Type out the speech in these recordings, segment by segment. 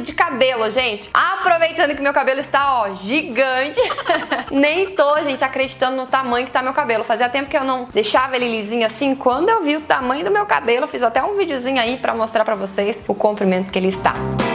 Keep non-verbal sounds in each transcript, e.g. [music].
de cabelo, gente. Aproveitando que meu cabelo está, ó, gigante. [laughs] Nem tô, gente, acreditando no tamanho que tá meu cabelo. Fazia tempo que eu não deixava ele lisinho assim. Quando eu vi o tamanho do meu cabelo, fiz até um videozinho aí para mostrar para vocês o comprimento que ele está. Bom,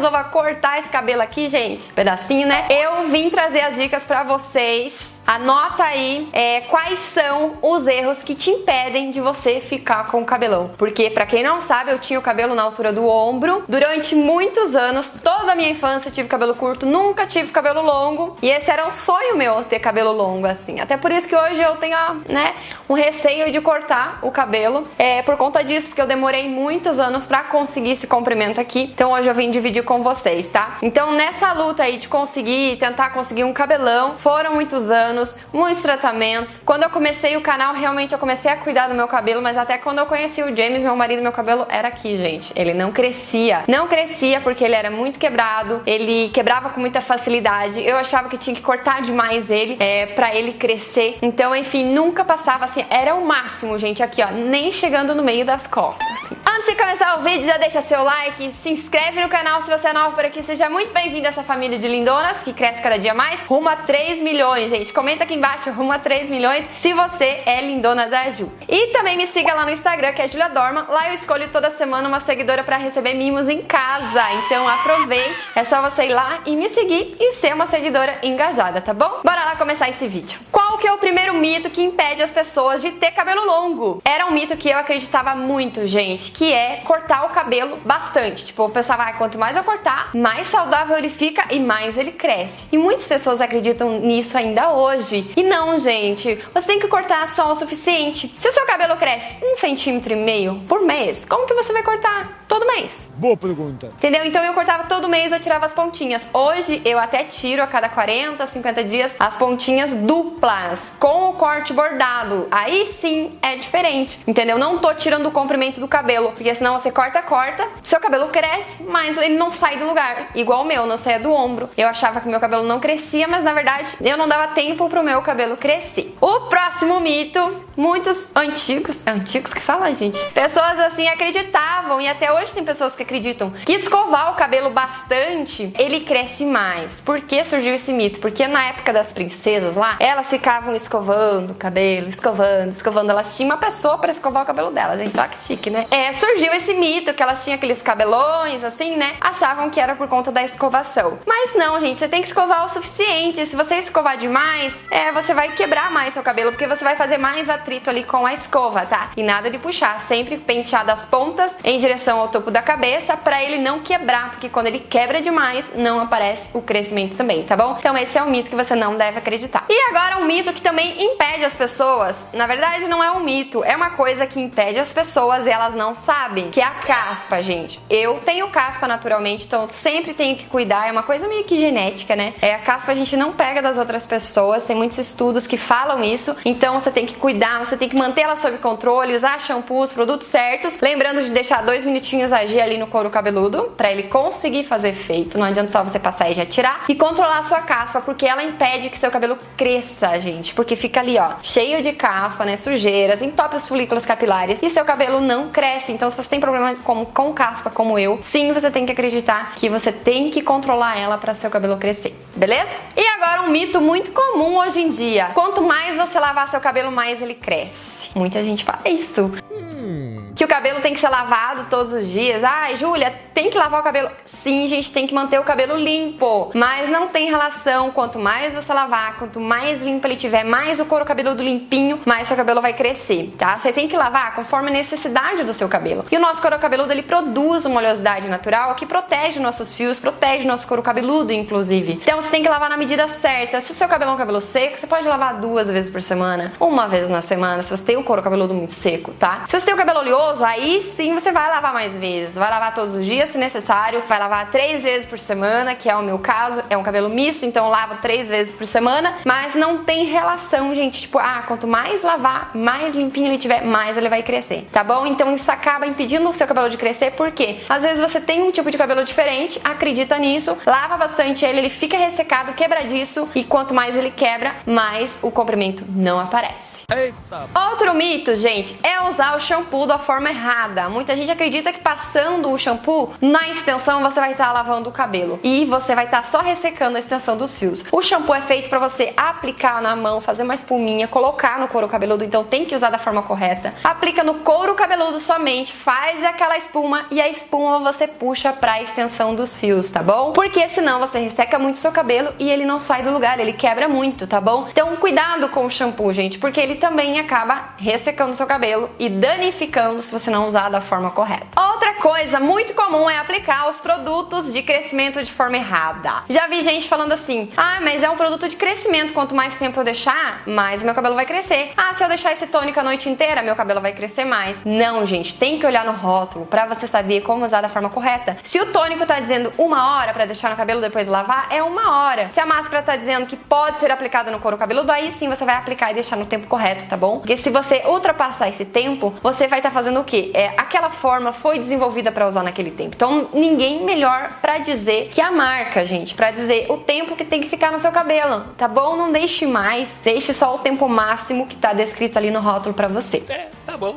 resolva cortar esse cabelo aqui, gente, pedacinho, né? Eu vim trazer as dicas para vocês Anota aí é, quais são os erros que te impedem de você ficar com o cabelão. Porque, para quem não sabe, eu tinha o cabelo na altura do ombro. Durante muitos anos, toda a minha infância, tive cabelo curto, nunca tive cabelo longo. E esse era um sonho meu ter cabelo longo assim. Até por isso que hoje eu tenho, né, um receio de cortar o cabelo. É por conta disso, porque eu demorei muitos anos para conseguir esse comprimento aqui. Então hoje eu vim dividir com vocês, tá? Então nessa luta aí de conseguir, tentar conseguir um cabelão, foram muitos anos anos, muitos tratamentos. Quando eu comecei o canal, realmente eu comecei a cuidar do meu cabelo, mas até quando eu conheci o James, meu marido, meu cabelo era aqui, gente. Ele não crescia. Não crescia porque ele era muito quebrado, ele quebrava com muita facilidade. Eu achava que tinha que cortar demais ele é, para ele crescer. Então, enfim, nunca passava assim. Era o máximo, gente, aqui, ó, nem chegando no meio das costas. Assim. Antes de começar o vídeo, já deixa seu like, se inscreve no canal se você é novo por aqui. Seja muito bem-vindo a essa família de lindonas que cresce cada dia mais. Rumo a 3 milhões, gente. Comenta aqui embaixo, rumo a 3 milhões, se você é lindona da Ju. E também me siga lá no Instagram, que é Julia Dorma. Lá eu escolho toda semana uma seguidora para receber mimos em casa. Então aproveite, é só você ir lá e me seguir e ser uma seguidora engajada, tá bom? Bora lá começar esse vídeo. Qual que é o primeiro mito que impede as pessoas de ter cabelo longo? Era um mito que eu acreditava muito, gente, que é cortar o cabelo bastante. Tipo, eu pensava, ah, quanto mais eu cortar, mais saudável ele fica e mais ele cresce. E muitas pessoas acreditam nisso ainda hoje hoje. E não, gente, você tem que cortar só o suficiente. Se o seu cabelo cresce um centímetro e meio por mês, como que você vai cortar? Todo mês. Boa pergunta. Entendeu? Então eu cortava todo mês, eu tirava as pontinhas. Hoje eu até tiro a cada 40, 50 dias as pontinhas duplas com o corte bordado. Aí sim é diferente. Entendeu? Não tô tirando o comprimento do cabelo, porque senão você corta, corta, seu cabelo cresce, mas ele não sai do lugar. Igual o meu, não saia do ombro. Eu achava que meu cabelo não crescia, mas na verdade eu não dava tempo pro meu cabelo crescer. O próximo mito, muitos antigos, é antigos que fala, gente. Pessoas assim acreditavam e até hoje tem pessoas que acreditam que escovar o cabelo bastante, ele cresce mais. Por que surgiu esse mito? Porque na época das princesas lá, elas ficavam escovando o cabelo, escovando, escovando. Elas tinham uma pessoa para escovar o cabelo delas, gente. Olha que chique, né? É, surgiu esse mito que elas tinham aqueles cabelões assim, né? Achavam que era por conta da escovação. Mas não, gente, você tem que escovar o suficiente. Se você escovar demais, é, você vai quebrar mais seu cabelo, porque você vai fazer mais atrito ali com a escova, tá? E nada de puxar, sempre pentear das pontas em direção ao topo da cabeça para ele não quebrar, porque quando ele quebra demais, não aparece o crescimento também, tá bom? Então esse é um mito que você não deve acreditar. E agora um mito que também impede as pessoas, na verdade não é um mito, é uma coisa que impede as pessoas e elas não sabem, que é a caspa, gente. Eu tenho caspa naturalmente, então sempre tenho que cuidar, é uma coisa meio que genética, né? É a caspa a gente não pega das outras pessoas, tem muitos estudos que falam isso, então você tem que cuidar, você tem que manter ela sob controle, usar shampoos, produtos certos, lembrando de deixar dois minutinhos agir ali no couro cabeludo para ele conseguir fazer efeito. Não adianta só você passar e já tirar. E controlar a sua caspa, porque ela impede que seu cabelo cresça, gente. Porque fica ali, ó, cheio de caspa, né? Sujeiras, entope os folículos capilares e seu cabelo não cresce. Então, se você tem problema com, com caspa como eu, sim, você tem que acreditar que você tem que controlar ela para seu cabelo crescer, beleza? E agora um mito muito comum hoje em dia: quanto mais você lavar seu cabelo, mais ele cresce. Muita gente fala isso. Hum que o cabelo tem que ser lavado todos os dias. Ai, Júlia, tem que lavar o cabelo. Sim, gente, tem que manter o cabelo limpo. Mas não tem relação. Quanto mais você lavar, quanto mais limpo ele tiver, mais o couro cabeludo limpinho, mais seu cabelo vai crescer, tá? Você tem que lavar conforme a necessidade do seu cabelo. E o nosso couro cabeludo, ele produz uma oleosidade natural que protege nossos fios, protege nosso couro cabeludo, inclusive. Então você tem que lavar na medida certa. Se o seu cabelo é um cabelo seco, você pode lavar duas vezes por semana, uma vez na semana, se você tem o couro cabeludo muito seco, tá? Se você tem o cabelo oleoso, oleoso, aí sim você vai lavar mais vezes. Vai lavar todos os dias se necessário, vai lavar três vezes por semana, que é o meu caso, é um cabelo misto, então eu lavo três vezes por semana, mas não tem relação, gente. Tipo, ah, quanto mais lavar, mais limpinho ele tiver, mais ele vai crescer, tá bom? Então isso acaba impedindo o seu cabelo de crescer, porque às vezes você tem um tipo de cabelo diferente, acredita nisso, lava bastante ele, ele fica ressecado, quebradiço, e quanto mais ele quebra, mais o comprimento não aparece. Eita. Outro mito, gente, é usar o shampoo da forma errada. Muita gente acredita que passando o shampoo na extensão você vai estar tá lavando o cabelo e você vai estar tá só ressecando a extensão dos fios. O shampoo é feito para você aplicar na mão, fazer uma espuminha, colocar no couro cabeludo, então tem que usar da forma correta. Aplica no couro cabeludo somente, faz aquela espuma e a espuma você puxa para a extensão dos fios, tá bom? Porque senão você resseca muito seu cabelo e ele não sai do lugar, ele quebra muito, tá bom? Então cuidado com o shampoo, gente, porque ele também acaba ressecando seu cabelo e danificando se você não usar da forma correta. Coisa muito comum é aplicar os produtos de crescimento de forma errada. Já vi gente falando assim: "Ah, mas é um produto de crescimento, quanto mais tempo eu deixar, mais meu cabelo vai crescer. Ah, se eu deixar esse tônico a noite inteira, meu cabelo vai crescer mais". Não, gente, tem que olhar no rótulo para você saber como usar da forma correta. Se o tônico tá dizendo uma hora para deixar no cabelo depois lavar, é uma hora. Se a máscara tá dizendo que pode ser aplicada no couro cabeludo, aí sim você vai aplicar e deixar no tempo correto, tá bom? Porque se você ultrapassar esse tempo, você vai estar tá fazendo o quê? É, aquela forma foi desenvolvida para usar naquele tempo. Então, ninguém melhor para dizer que a marca, gente, para dizer o tempo que tem que ficar no seu cabelo, tá bom? Não deixe mais, deixe só o tempo máximo que tá descrito ali no rótulo para você. É, tá bom.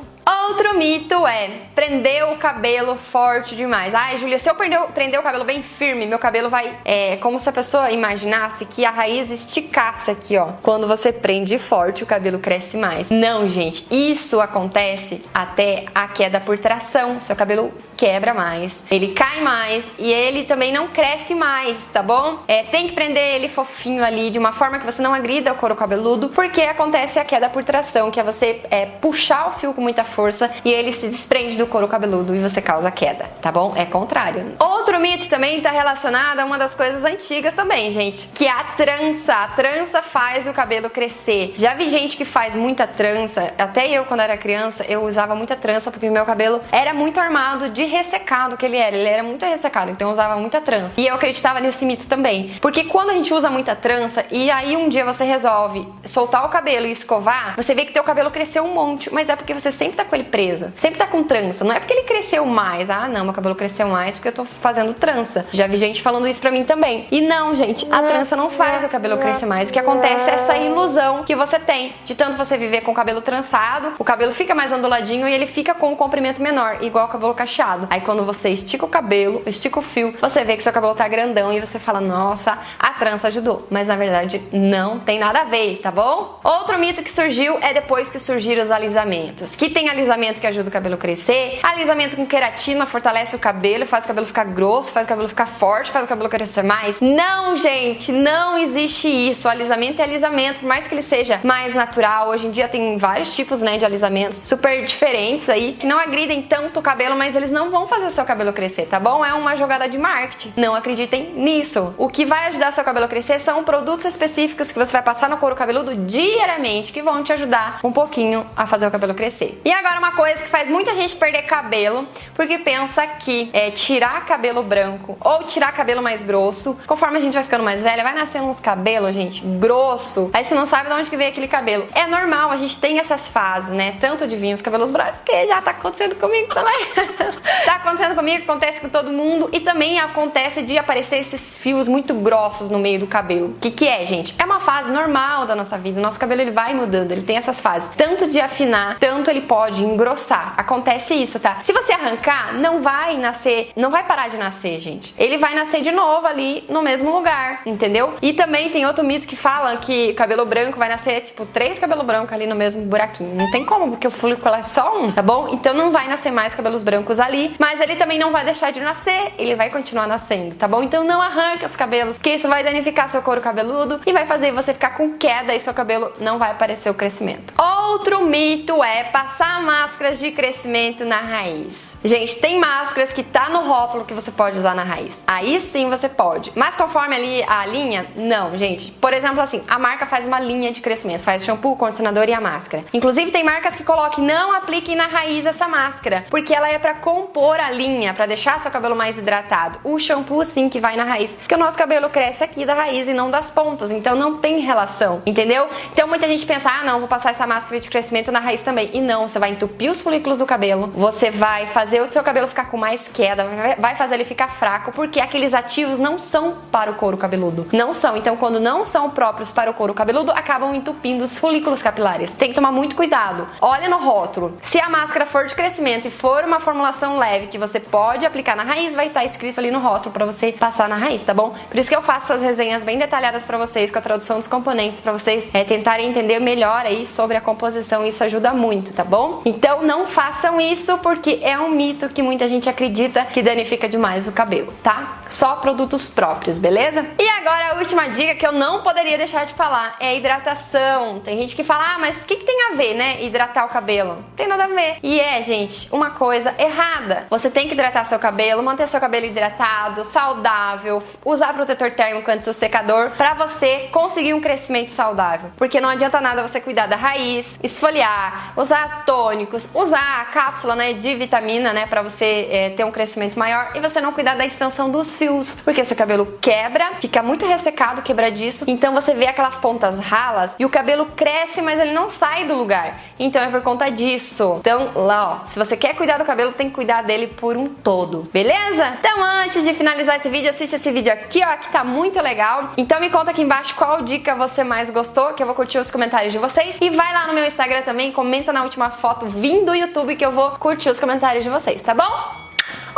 Outro mito é prender o cabelo forte demais. Ai, Júlia, se eu prender, prender o cabelo bem firme, meu cabelo vai. É como se a pessoa imaginasse que a raiz esticasse aqui, ó. Quando você prende forte, o cabelo cresce mais. Não, gente, isso acontece até a queda por tração. Seu cabelo quebra mais, ele cai mais e ele também não cresce mais, tá bom? É, tem que prender ele fofinho ali de uma forma que você não agrida o couro cabeludo, porque acontece a queda por tração, que é você é, puxar o fio com muita força e ele se desprende do couro cabeludo e você causa queda, tá bom? É contrário. Outro mito também tá relacionado a uma das coisas antigas também, gente, que é a trança. A trança faz o cabelo crescer. Já vi gente que faz muita trança, até eu quando era criança, eu usava muita trança porque meu cabelo era muito armado de ressecado que ele era. Ele era muito ressecado, então eu usava muita trança. E eu acreditava nesse mito também. Porque quando a gente usa muita trança e aí um dia você resolve soltar o cabelo e escovar, você vê que teu cabelo cresceu um monte, mas é porque você sempre tá com ele preso. Sempre tá com trança. Não é porque ele cresceu mais. Ah, não, meu cabelo cresceu mais porque eu tô fazendo trança. Já vi gente falando isso pra mim também. E não, gente, a trança não faz o cabelo crescer mais. O que acontece é essa ilusão que você tem de tanto você viver com o cabelo trançado, o cabelo fica mais onduladinho e ele fica com um comprimento menor, igual o cabelo cacheado. Aí quando você estica o cabelo, estica o fio, você vê que seu cabelo tá grandão e você fala: "Nossa, a trança ajudou". Mas na verdade não tem nada a ver, tá bom? Outro mito que surgiu é depois que surgiram os alisamentos. Que tem alisamento que ajuda o cabelo a crescer, alisamento com queratina fortalece o cabelo, faz o cabelo ficar grosso, faz o cabelo ficar forte, faz o cabelo crescer mais. Não, gente, não existe isso. O alisamento é alisamento, por mais que ele seja mais natural. Hoje em dia tem vários tipos, né, de alisamentos super diferentes aí, que não agridem tanto o cabelo, mas eles não vão fazer seu cabelo crescer, tá bom? É uma jogada de marketing. Não acreditem nisso. O que vai ajudar seu cabelo a crescer são produtos específicos que você vai passar no couro cabeludo diariamente que vão te ajudar um pouquinho a fazer o cabelo crescer. E agora uma coisa que faz muita gente perder cabelo porque pensa que é, tirar cabelo branco ou tirar cabelo mais grosso, conforme a gente vai ficando mais velha, vai nascendo uns cabelos, gente, grosso. Aí você não sabe de onde que veio aquele cabelo. É normal, a gente tem essas fases, né? Tanto de vir os cabelos brancos, que já tá acontecendo comigo também. [laughs] Tá acontecendo comigo, acontece com todo mundo e também acontece de aparecer esses fios muito grossos no meio do cabelo. O que, que é, gente? É uma fase normal da nossa vida. Nosso cabelo ele vai mudando, ele tem essas fases. Tanto de afinar, tanto ele pode engrossar. Acontece isso, tá? Se você arrancar, não vai nascer, não vai parar de nascer, gente. Ele vai nascer de novo ali no mesmo lugar, entendeu? E também tem outro mito que fala que cabelo branco vai nascer, tipo, três cabelo branco ali no mesmo buraquinho. Não tem como, porque o folículo é só um, tá bom? Então não vai nascer mais cabelos brancos ali mas ele também não vai deixar de nascer, ele vai continuar nascendo, tá bom? Então não arranque os cabelos, porque isso vai danificar seu couro cabeludo e vai fazer você ficar com queda e seu cabelo não vai aparecer o crescimento. Outro mito é passar máscaras de crescimento na raiz. Gente, tem máscaras que tá no rótulo que você pode usar na raiz. Aí sim você pode. Mas conforme ali a linha, não, gente. Por exemplo, assim, a marca faz uma linha de crescimento, faz shampoo, condicionador e a máscara. Inclusive tem marcas que colocam não apliquem na raiz essa máscara, porque ela é para compor a linha, para deixar seu cabelo mais hidratado. O shampoo sim que vai na raiz, porque o nosso cabelo cresce aqui da raiz e não das pontas, então não tem relação, entendeu? Então muita gente pensa: "Ah, não, vou passar essa máscara de crescimento na raiz também". E não, você vai entupir os folículos do cabelo, você vai fazer o seu cabelo ficar com mais queda, vai fazer ele ficar fraco, porque aqueles ativos não são para o couro cabeludo. Não são. Então, quando não são próprios para o couro cabeludo, acabam entupindo os folículos capilares. Tem que tomar muito cuidado. Olha no rótulo. Se a máscara for de crescimento e for uma formulação leve que você pode aplicar na raiz, vai estar escrito ali no rótulo para você passar na raiz, tá bom? Por isso que eu faço essas resenhas bem detalhadas para vocês com a tradução dos componentes para vocês é, tentarem entender melhor aí sobre a composição. Isso ajuda muito, tá bom? Então não façam isso porque é um mito que muita gente acredita que danifica demais o cabelo, tá? Só produtos próprios, beleza? E agora a última dica que eu não poderia deixar de falar é hidratação. Tem gente que fala, ah, mas o que, que tem a ver, né? Hidratar o cabelo? Não tem nada a ver. E é, gente, uma coisa errada. Você tem que hidratar seu cabelo, manter seu cabelo hidratado, saudável, usar protetor térmico antes do secador para você conseguir um crescimento saudável. Porque não adianta nada você cuidar da raiz, esfoliar, usar tônicos, usar a cápsula né, de vitamina, né, para você é, ter um crescimento maior e você não cuidar da extensão dos fios, porque seu cabelo quebra, fica muito ressecado, quebradiço, então você vê aquelas pontas ralas e o cabelo cresce, mas ele não sai do lugar. Então é por conta disso. Então, lá, ó, se você quer cuidar do cabelo, tem que cuidar dele por um todo, beleza? Então, antes de finalizar esse vídeo, assiste esse vídeo aqui, ó, que tá muito legal. Então me conta aqui embaixo qual dica você mais gostou, que eu vou curtir os comentários de vocês. E vai lá no meu Instagram também, comenta na última foto vindo do YouTube que eu vou curtir os comentários de vocês, tá bom?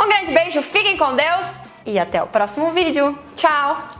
Um grande beijo, fiquem com Deus e até o próximo vídeo. Tchau!